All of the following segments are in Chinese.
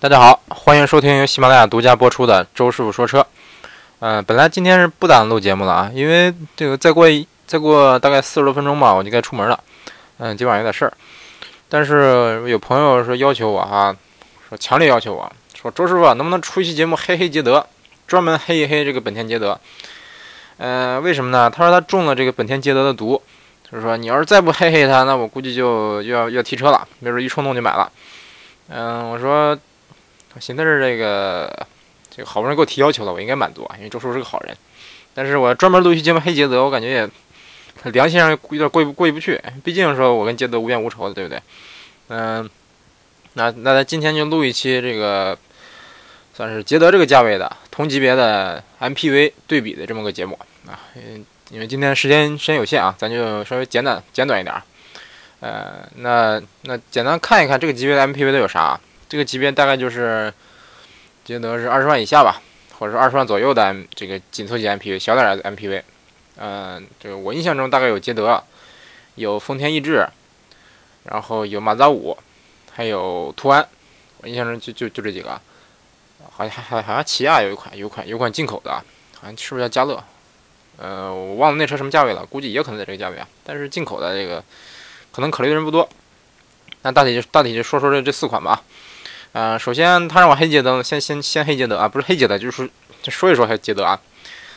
大家好，欢迎收听由喜马拉雅独家播出的周师傅说车。嗯，本来今天是不打算录节目了啊，因为这个再过一再过大概四十多分钟吧，我就该出门了。嗯，今晚有点事儿，但是有朋友说要求我哈，说强烈要求我说周师傅能不能出一期节目黑黑捷德，专门黑一黑这个本田捷德。呃，为什么呢？他说他中了这个本田捷德的毒，就是说你要是再不黑黑他，那我估计就要要提车了，没准一冲动就买了。嗯，我说。寻思是这个，这个好不容易给我提要求了，我应该满足啊，因为周叔是个好人。但是我专门录一期节目黑杰德，我感觉也良心上有点过意过意不去。毕竟说我跟杰德无冤无仇的，对不对？嗯，那那咱今天就录一期这个，算是杰德这个价位的同级别的 MPV 对比的这么个节目啊。嗯，因为今天时间时间有限啊，咱就稍微简短简短一点。呃，那那简单看一看这个级别的 MPV 都有啥。这个级别大概就是捷德是二十万以下吧，或者说二十万左右的这个紧凑级 MPV，小点的 MPV。嗯，这个我印象中大概有捷德，有丰田逸致，然后有马自达五，还有途安。我印象中就就就这几个，好像还还好像起亚有一款，有款有款进口的，好像是不是叫嘉乐？呃，我忘了那车什么价位了，估计也可能在这个价位啊。但是进口的这个可能考虑的人不多。那大体就大体就说说这这四款吧。呃，首先他让我黑捷德，先先先黑捷德啊，不是黑捷德，就是说一说黑捷德啊。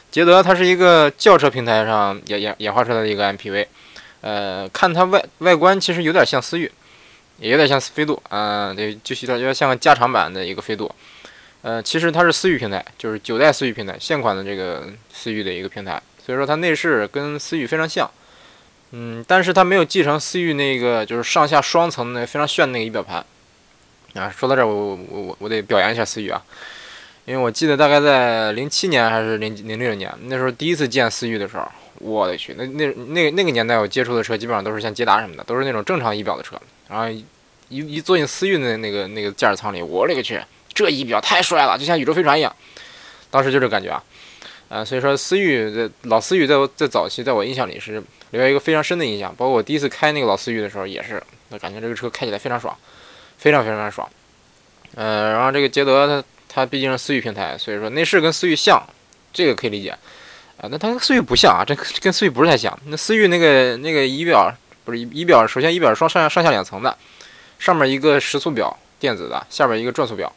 捷德它是一个轿车平台上演演演化出来的一个 MPV，呃，看它外外观其实有点像思域，也有点像飞度啊，对，就是有点像个加长版的一个飞度。呃，其实它是思域平台，就是九代思域平台，现款的这个思域的一个平台，所以说它内饰跟思域非常像。嗯，但是它没有继承思域那个就是上下双层的非常炫的那个仪表盘。啊，说到这儿，我我我我得表扬一下思域啊，因为我记得大概在零七年还是零零六年，那时候第一次见思域的时候，我的去，那那那那个年代我接触的车基本上都是像捷达什么的，都是那种正常仪表的车。然后一一坐进思域的那个那个驾驶舱里，我勒个去，这仪表太帅了，就像宇宙飞船一样。当时就这感觉啊，啊，所以说思域在老思域在我在早期在我印象里是留下一个非常深的印象，包括我第一次开那个老思域的时候也是，那感觉这个车开起来非常爽。非常非常爽，嗯，然后这个捷德它它毕竟是思域平台，所以说内饰跟思域像，这个可以理解，啊，那它跟思域不像啊，这跟思域不是太像。那思域那个那个仪表不是仪表，首先仪表是双上下上下两层的，上面一个时速表电子的，下边一个转速表，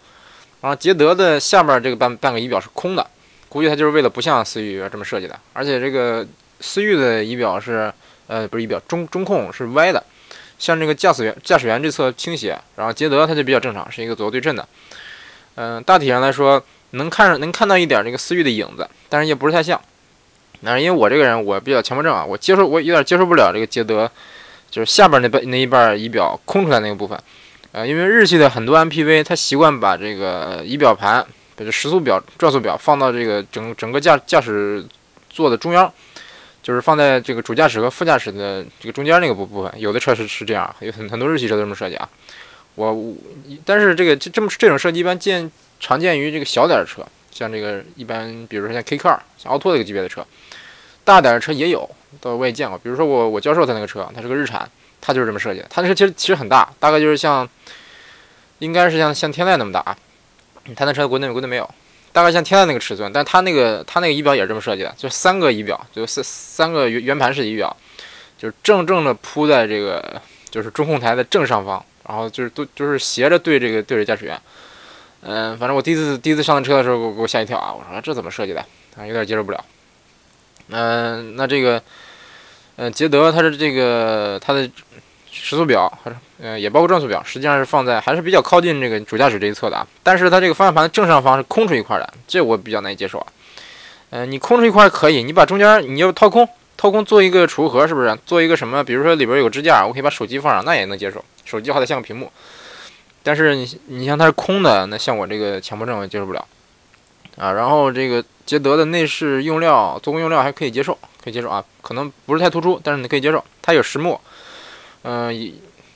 然后捷德的下边这个半半个仪表是空的，估计它就是为了不像思域这么设计的，而且这个思域的仪表是呃不是仪表中中控是歪的。像这个驾驶员驾驶员这侧倾斜，然后捷德它就比较正常，是一个左右对称的。嗯，大体上来说，能看能看到一点这个思域的影子，但是也不是太像。那因为我这个人我比较强迫症啊，我接受我有点接受不了这个捷德，就是下边那半那一半仪表空出来那个部分。呃，因为日系的很多 MPV 它习惯把这个仪表盘，把这时速表、转速表放到这个整整个驾驾驶座的中央。就是放在这个主驾驶和副驾驶的这个中间那个部部分，有的车是是这样，有很很多日系车都这么设计啊。我，但是这个这这么这种设计一般见常见于这个小点的车，像这个一般，比如说像 K Car，像奥拓这个级别的车，大点的车也有，到我也见过。比如说我我教授他那个车，他是个日产，他就是这么设计的。他那车其实其实很大，大概就是像，应该是像像天籁那么大啊，他那车国内国内没有。大概像天籁那个尺寸，但它那个它那个仪表也是这么设计的，就三个仪表，就三三个圆圆盘式仪表，就是正正的铺在这个就是中控台的正上方，然后就是都就是斜着对这个对着驾驶员。嗯，反正我第一次第一次上车的时候，给我给我吓一跳啊！我说这怎么设计的啊？有点接受不了。嗯，那这个，嗯，捷德它是这个它的。时速表，呃，也包括转速表，实际上是放在还是比较靠近这个主驾驶这一侧的啊。但是它这个方向盘正上方是空出一块的，这我比较难以接受啊。嗯，你空出一块可以，你把中间你要掏空，掏空做一个储物盒，是不是？做一个什么？比如说里边有个支架，我可以把手机放上，那也能接受。手机好歹像个屏幕。但是你你像它是空的，那像我这个强迫症我接受不了啊。然后这个捷德的内饰用料，做工用料还可以接受，可以接受啊。可能不是太突出，但是你可以接受。它有实木。嗯，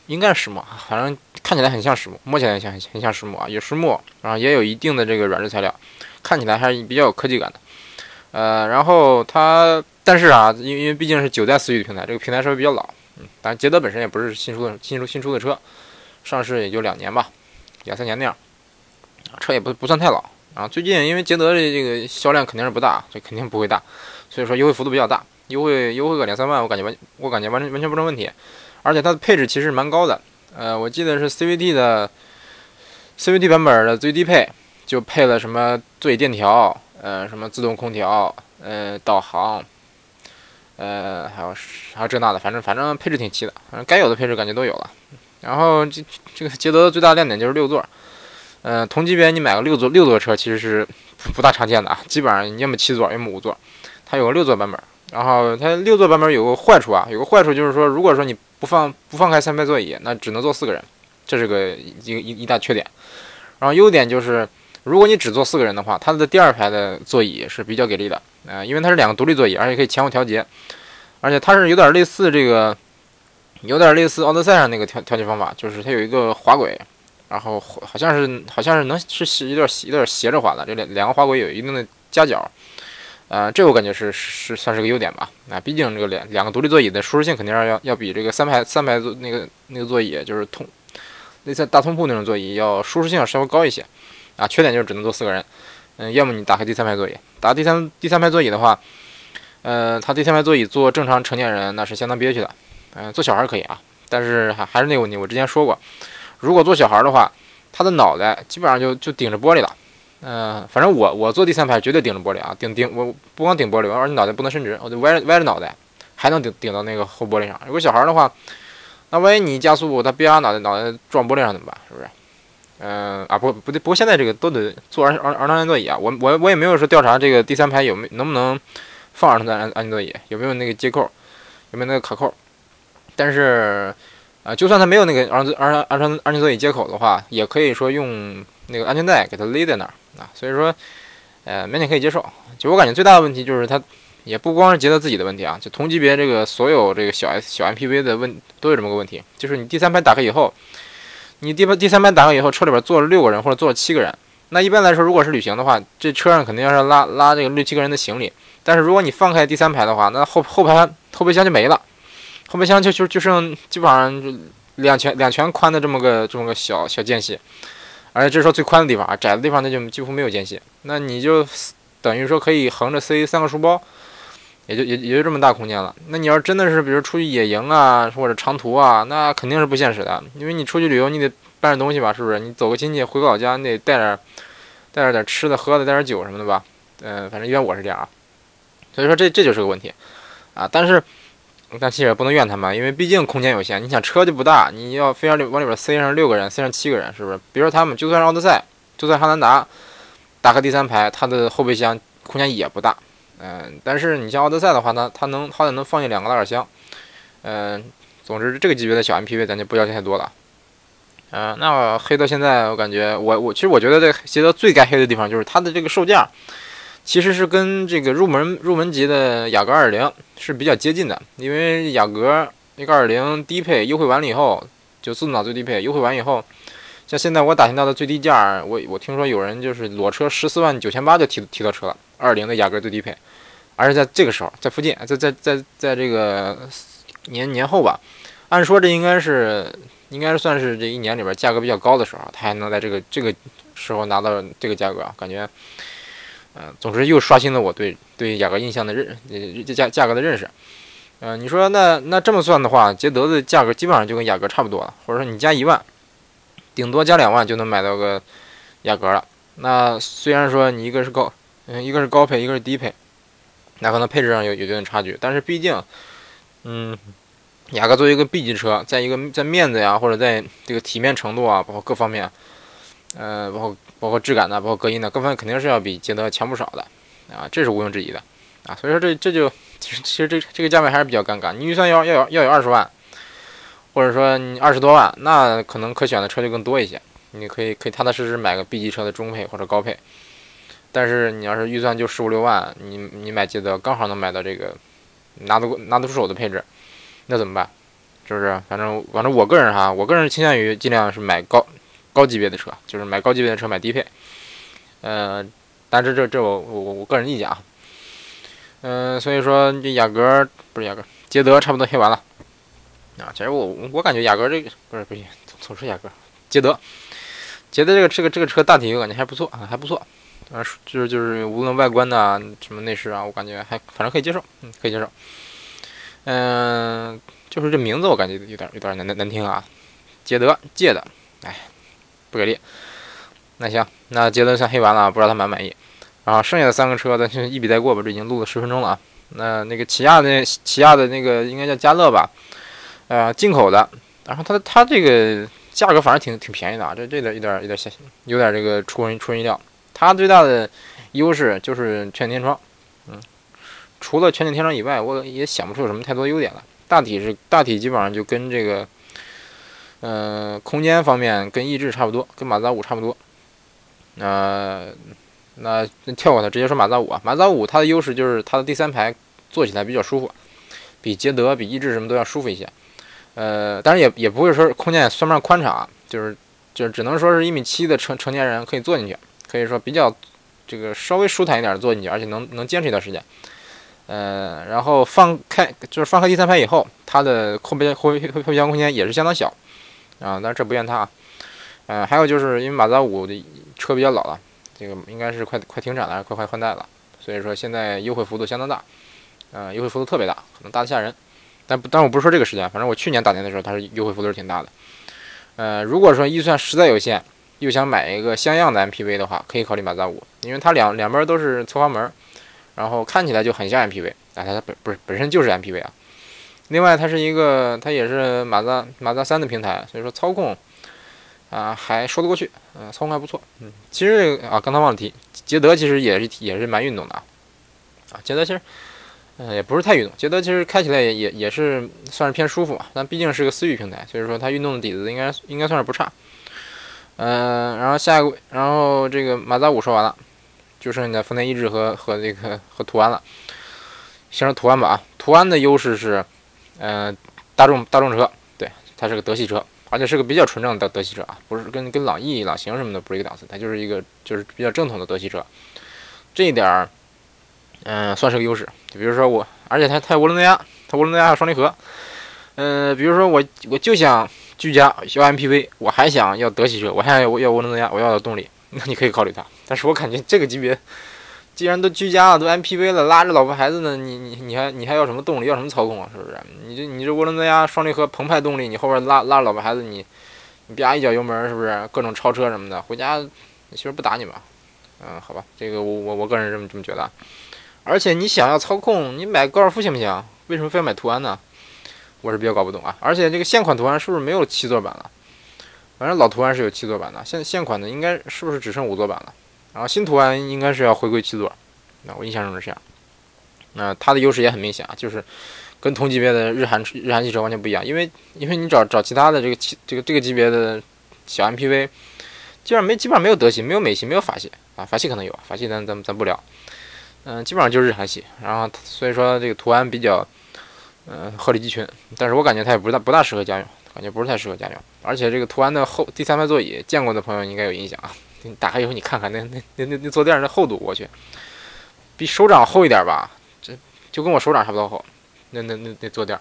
应该是实木，反正看起来很像实木，摸起来像很像实木啊，有实木，然后也有一定的这个软质材料，看起来还是比较有科技感的。呃，然后它，但是啊，因为因为毕竟是九代思域的平台，这个平台稍微比较老，嗯，但捷德本身也不是新出的新出新出的车，上市也就两年吧，两三年那样。车也不不算太老啊。最近因为捷德的这个销量肯定是不大，这肯定不会大，所以说优惠幅度比较大，优惠优惠个两三万，我感觉完我感觉完全完全不成问题。而且它的配置其实蛮高的，呃，我记得是 CVT 的 CVT 版本的最低配就配了什么座椅电调，呃，什么自动空调，呃，导航，呃，还有还有这那的，反正反正配置挺齐的，反正该有的配置感觉都有了。然后这这个捷德的最大亮点就是六座，呃，同级别你买个六座六座车其实是不大常见的啊，基本上要么七座，要么五座，它有个六座版本。然后它六座版本有个坏处啊，有个坏处就是说，如果说你不放不放开三排座椅，那只能坐四个人，这是个一一一大缺点。然后优点就是，如果你只坐四个人的话，它的第二排的座椅是比较给力的，呃，因为它是两个独立座椅，而且可以前后调节，而且它是有点类似这个，有点类似奥德赛上那个调调节方法，就是它有一个滑轨，然后好像是好像是能是有点有点斜着滑的，这两两个滑轨有一定的夹角。呃，这我感觉是是算是个优点吧。那毕竟这个两两个独立座椅的舒适性肯定是要要比这个三排三排座那个那个座椅就是通，类似大通铺那种座椅要舒适性要稍微高一些。啊，缺点就是只能坐四个人。嗯，要么你打开第三排座椅，打第三第三排座椅的话，呃，它第三排座椅坐正常成年人那是相当憋屈的。嗯，坐小孩可以啊，但是还还是那个问题，我之前说过，如果坐小孩的话，他的脑袋基本上就就顶着玻璃了。嗯，反正我我坐第三排绝对顶着玻璃啊，顶顶我不光顶玻璃，而且脑袋不能伸直，我就歪歪着脑袋，还能顶顶到那个后玻璃上。如果小孩的话，那万一你加速，他别脑袋脑袋撞玻璃上怎么办？是不是？嗯啊不不对，不过现在这个都得坐儿儿儿童安全座椅啊。我我我也没有说调查这个第三排有没能不能放儿童的安安全座椅，有没有那个接扣，有没有那个卡扣。但是啊，就算他没有那个儿童儿儿童安全座椅接口的话，也可以说用那个安全带给它勒在那儿。啊，所以说，呃，勉强可以接受。就我感觉最大的问题就是它，也不光是捷德自己的问题啊，就同级别这个所有这个小 S 小 MPV 的问都有这么个问题，就是你第三排打开以后，你第第三排打开以后，车里边坐了六个人或者坐了七个人，那一般来说，如果是旅行的话，这车上肯定要是拉拉这个六七个人的行李。但是如果你放开第三排的话，那后后排后备箱就没了，后备箱就就就剩基本上就两拳两拳宽的这么个这么个小小间隙。而且这是说最宽的地方啊，窄的地方那就几乎没有间隙，那你就等于说可以横着塞三个书包，也就也也就这么大空间了。那你要真的是比如出去野营啊，或者长途啊，那肯定是不现实的，因为你出去旅游你得搬点东西吧，是不是？你走个亲戚回个老家，你得带点带点点吃的喝的，带点酒什么的吧？嗯，反正一般我是这样啊。所以说这这就是个问题啊，但是。但其实也不能怨他们，因为毕竟空间有限。你想车就不大，你要非要往里边塞上六个人，塞上七个人，是不是？比如说他们，就算是奥德赛，就算汉兰达，打开第三排，它的后备箱空间也不大。嗯，但是你像奥德赛的话，呢，它能好歹能放进两个拉杆箱。嗯，总之这个级别的小 MPV 咱就不要求太多了。嗯，那黑到现在，我感觉我我其实我觉得这捷德最该黑的地方就是它的这个售价。其实是跟这个入门入门级的雅阁二零是比较接近的，因为雅阁那个二零低配优惠完了以后，就自动挡最低配优惠完以后，像现在我打听到的最低价，我我听说有人就是裸车十四万九千八就提提到车了二零的雅阁最低配，而且在这个时候在附近，在在在在这个年年后吧，按说这应该是应该算是这一年里边价格比较高的时候，他还能在这个这个时候拿到这个价格，感觉。嗯，总之又刷新了我对对雅阁印象的认这价价格的认识。嗯，你说那那这么算的话，捷德的价格基本上就跟雅阁差不多了，或者说你加一万，顶多加两万就能买到个雅阁了。那虽然说你一个是高，嗯，一个是高配，一个是低配，那可能配置上有有一定差距，但是毕竟，嗯，雅阁作为一个 B 级车，在一个在面子呀，或者在这个体面程度啊，包括各方面。呃，包括包括质感呢，包括隔音呢，各方面肯定是要比捷德强不少的，啊，这是毋庸置疑的，啊，所以说这这就其实其实这这个价位还是比较尴尬。你预算要要有要有二十万，或者说你二十多万，那可能可选的车就更多一些，你可以可以踏踏实实买个 B 级车的中配或者高配。但是你要是预算就十五六万，你你买捷德刚好能买到这个拿得拿得出手的配置，那怎么办？是不是？反正反正我个人哈，我个人倾向于尽量是买高。高级别的车就是买高级别的车买低配，呃，但是这这我我我个人意见啊，嗯，所以说这雅阁不是雅阁，捷德差不多黑完了啊。其实我我感觉雅阁这个不是不行，总是雅阁，捷德，捷德这个这个这个车大体我感觉还不错啊，还不错。啊，就是就是无论外观呐，什么内饰啊，我感觉还反正可以接受，嗯，可以接受。嗯，就是这名字我感觉有点有点难难难听啊。捷德借的，哎，不给力。那行，那捷德算黑完了，不知道他满不满意。然后剩下的三个车咱就一笔带过吧，这已经录了十分钟了啊。那那个起亚的起亚的那个应该叫嘉乐吧，呃，进口的。然后它它这个价格反正挺挺便宜的啊，这这点有点有点小有点这个出人出人意料。它最大的优势就是全景天窗，嗯，除了全景天窗以外，我也想不出有什么太多优点了。大体是大体基本上就跟这个，呃，空间方面跟逸致差不多，跟马自达五差不多。那那跳过它，直接说马自达五啊。马自达五它的优势就是它的第三排坐起来比较舒服，比捷德、比逸致什么都要舒服一些。呃，当然也也不会说空间也算不上宽敞啊，就是就是只能说是一米七的成成年人可以坐进去。可以说比较这个稍微舒坦一点坐进去，而且能能坚持一段时间。呃，然后放开就是放开第三排以后，它的后备箱后后后备箱空间也是相当小啊，但是这不怨他啊。呃，还有就是因为马自达五的车比较老了，这个应该是快快停产了，快快换代了，所以说现在优惠幅度相当大，呃，优惠幅度特别大，可能大的吓人。但但我不是说这个时间，反正我去年打年的时候，它是优惠幅度是挺大的。呃，如果说预算实在有限。又想买一个像样的 MPV 的话，可以考虑马自达五，因为它两两边都是侧滑门，然后看起来就很像 MPV，啊，它本不是本身就是 MPV 啊。另外，它是一个，它也是马自达马自达三的平台，所以说操控啊还说得过去，嗯，操控还不错。嗯，其实啊，刚才忘了提，捷德其实也是也是蛮运动的啊，捷德其实嗯也不是太运动，捷德其实开起来也也也是算是偏舒服，但毕竟是个思域平台，所以说它运动的底子应该应该算是不差。嗯，然后下一个，然后这个马自达五说完了，就剩下丰田逸致和和这个和途安了。先说途安吧啊，途安的优势是，嗯，大众大众车，对，它是个德系车，而且是个比较纯正的德系车啊，不是跟跟朗逸、朗行什么的不是一个档次，它就是一个就是比较正统的德系车，这一点儿，嗯，算是个优势。就比如说我，而且它它涡轮增压，它涡轮增压有双离合，嗯，比如说我我就想。居家要 MPV，我还想要德系车，我还想要要涡轮增压，我要的动力，那你可以考虑它。但是我感觉这个级别，既然都居家了，都 MPV 了，拉着老婆孩子呢，你你你还你还要什么动力，要什么操控啊？是不是？你这你这涡轮增压双离合澎湃动力，你后边拉拉着老婆孩子，你你啪一脚油门，是不是各种超车什么的？回家你媳妇不打你吧？嗯，好吧，这个我我我个人这么这么觉得。而且你想要操控，你买高尔夫行不行？为什么非要买途安呢？我是比较搞不懂啊，而且这个现款途安是不是没有七座版了？反正老途安是有七座版的，现现款的应该是不是只剩五座版了？然后新途安应该是要回归七座，那我印象中是这样。那它的优势也很明显啊，就是跟同级别的日韩日韩汽车完全不一样，因为因为你找找其他的这个这个这个级别的小 MPV，基本上没基本上没有德系，没有美系，没有法系啊，法系可能有，法系咱咱咱不聊。嗯，基本上就是日韩系，然后所以说这个途安比较。嗯，鹤立鸡群，但是我感觉它也不大不大适合家用，感觉不是太适合家用。而且这个途安的后第三排座椅，见过的朋友应该有印象啊。你打开以后你看看那那那那那坐垫的厚度，我去，比手掌厚一点吧，这就跟我手掌差不多厚。那那那那坐垫，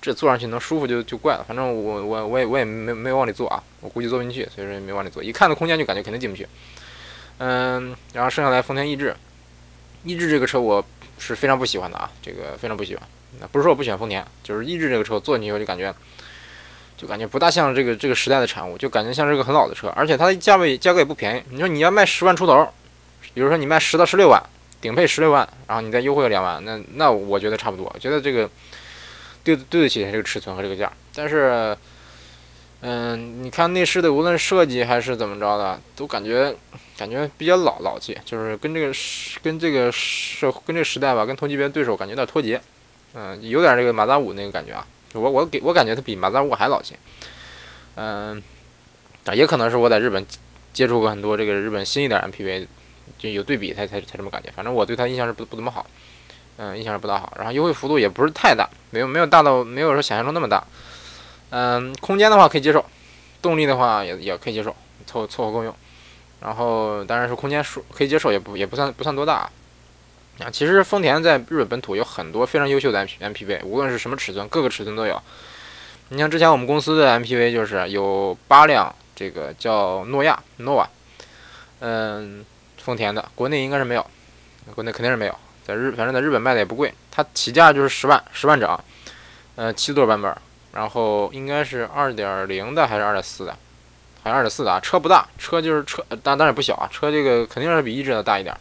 这坐上去能舒服就就怪了。反正我我我也我也没没往里坐啊，我估计坐不进去，所以说也没往里坐。一看那空间就感觉肯定进不去。嗯，然后剩下来丰田逸致，逸致这个车我是非常不喜欢的啊，这个非常不喜欢。那不是说我不喜欢丰田，就是逸致这个车坐进去以后就感觉，就感觉不大像这个这个时代的产物，就感觉像是个很老的车，而且它的价位价格也不便宜。你说你要卖十万出头，比如说你卖十到十六万，顶配十六万，然后你再优惠个两万，那那我觉得差不多，我觉得这个对对得起这个尺寸和这个价。但是，嗯，你看内饰的无论设计还是怎么着的，都感觉感觉比较老老气，就是跟这个跟这个社跟这个时代吧，跟同级别对手感觉有点脱节。嗯，有点这个马自达五那个感觉啊，我我给我感觉它比马自达五还老些。嗯，啊，也可能是我在日本接触过很多这个日本新一点 MPV，就有对比才才才这么感觉。反正我对它印象是不不怎么好，嗯，印象是不大好。然后优惠幅度也不是太大，没有没有大到没有说想象中那么大。嗯，空间的话可以接受，动力的话也也可以接受，凑凑合够用。然后当然是空间数可以接受，也不也不算不算多大。啊啊，其实丰田在日本本土有很多非常优秀的 M MPV，无论是什么尺寸，各个尺寸都有。你像之前我们公司的 MPV 就是有八辆这个叫诺亚 Nova，嗯，丰田的，国内应该是没有，国内肯定是没有，在日反正在日本卖的也不贵，它起价就是十万十万整，呃，七座版本，然后应该是二点零的还是二点四的，好像二点四的啊，车不大，车就是车，当当然不小啊，车这个肯定是比一致的大一点，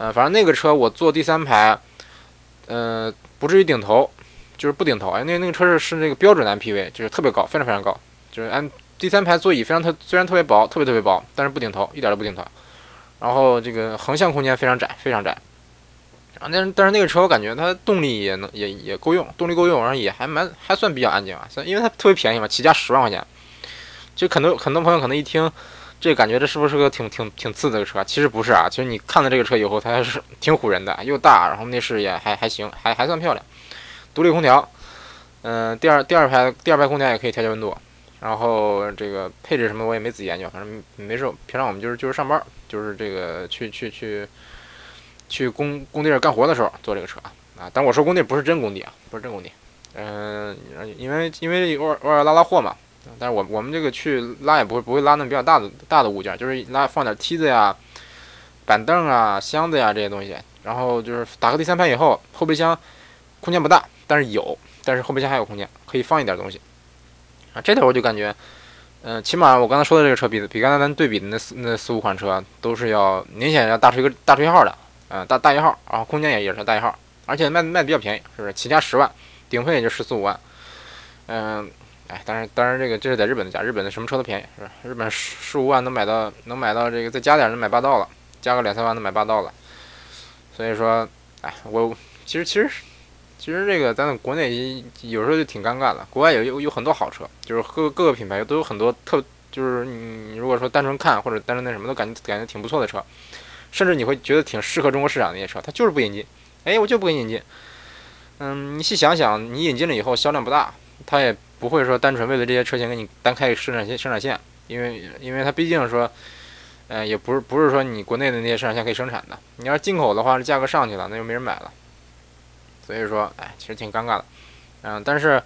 呃，反正那个车我坐第三排，呃，不至于顶头，就是不顶头，哎，那那个车是是那个标准的 MPV，就是特别高，非常非常高，就是按。第三排座椅非常特，虽然特别薄，特别特别薄，但是不顶头，一点都不顶头。然后这个横向空间非常窄，非常窄。啊，但是但是那个车我感觉它动力也能也也够用，动力够用，然后也还蛮还算比较安静啊，因为它特别便宜嘛，起价十万块钱。就很多很多朋友可能一听，这感觉这是不是个挺挺挺次的车？其实不是啊，其实你看了这个车以后，它还是 挺唬人的，又大，然后内饰也还还行，还还算漂亮。独立空调，嗯，第二第二排第二排空调也可以调节温度。然后这个配置什么我也没仔细研究，反正没事。平常我们就是就是上班，就是这个去去去去工工地干活的时候坐这个车啊。但我说工地不是真工地啊，不是真工地。嗯，因为因为偶尔偶尔拉拉货嘛。但是我我们这个去拉也不会不会拉那么比较大的大的物件，就是拉放点梯子呀、板凳啊、箱子呀这些东西。然后就是打开第三排以后，后备箱空间不大，但是有，但是后备箱还有空间，可以放一点东西。啊，这头我就感觉，嗯，起码我刚才说的这个车比比刚才咱对比的那四那四五款车都是要明显要大出一个大出一号的，嗯，大大一号，然后空间也也是大一号，而且卖卖的比较便宜，是不是？起价十万，顶配也就十四五万，嗯，哎，当然当然这个这是在日本的价，日本的什么车都便宜，是吧？日本十五万能买到能买到这个再加点能买霸道了，加个两三万能买霸道了，所以说，哎，我其实其实。其实这个咱国内有时候就挺尴尬的，国外有有有很多好车，就是各各个品牌都有很多特，就是你如果说单纯看或者单纯那什么，都感觉感觉挺不错的车，甚至你会觉得挺适合中国市场那些车，它就是不引进，哎，我就不给你引进。嗯，你细想想，你引进了以后销量不大，它也不会说单纯为了这些车型给你单开生产线生产线，因为因为它毕竟说，呃，也不是不是说你国内的那些生产线可以生产的，你要是进口的话，这价格上去了，那就没人买了。所以说，哎，其实挺尴尬的，嗯，但是，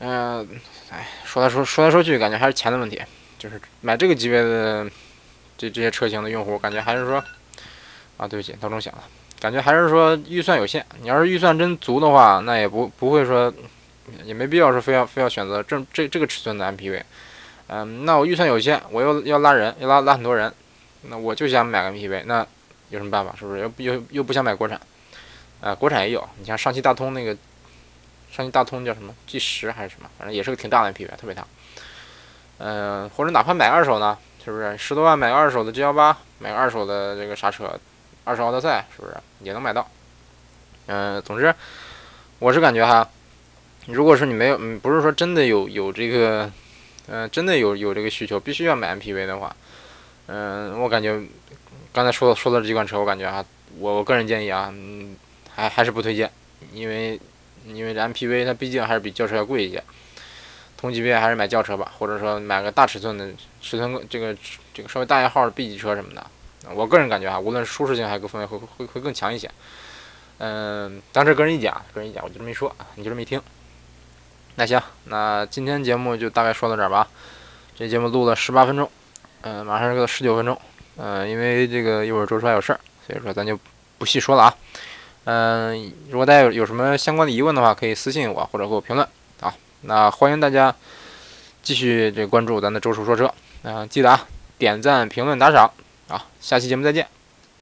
嗯，哎，说来说说来说去，感觉还是钱的问题。就是买这个级别的这这些车型的用户，感觉还是说，啊，对不起，闹钟响了，感觉还是说预算有限。你要是预算真足的话，那也不不会说，也没必要说非要非要选择这这这个尺寸的 MPV。嗯，那我预算有限，我又要拉人，要拉拉很多人，那我就想买个 MPV，那有什么办法？是不是？又又又不想买国产？呃，国产也有，你像上汽大通那个，上汽大通叫什么 G 十还是什么，反正也是个挺大的 MPV，特别大。嗯，或者哪怕买二手呢，是不是十多万买个二手的 G 幺八，买个二手的这个啥车，二手奥德赛，是不是也能买到？嗯，总之，我是感觉哈，如果说你没有，嗯，不是说真的有有这个，嗯，真的有有这个需求，必须要买 MPV 的话，嗯，我感觉刚才说说的这几款车，我感觉啊，我我个人建议啊，嗯。还还是不推荐，因为因为 MPV 它毕竟还是比轿车要贵一些，同级别还是买轿车吧，或者说买个大尺寸的尺寸这个这个稍微大一号的 B 级车什么的。我个人感觉啊，无论是舒适性还是各方面会会会更强一些。嗯，当时个人意见啊，个人意见我就这么一说，你就这么一听。那行，那今天节目就大概说到这儿吧。这节目录了十八分钟，嗯，马上是个十九分钟。嗯，因为这个一会儿周叔还有事儿，所以说咱就不细说了啊。嗯，如果大家有有什么相关的疑问的话，可以私信我或者给我评论啊。那欢迎大家继续这关注咱的周叔说车，嗯，记得啊，点赞、评论、打赏啊。下期节目再见。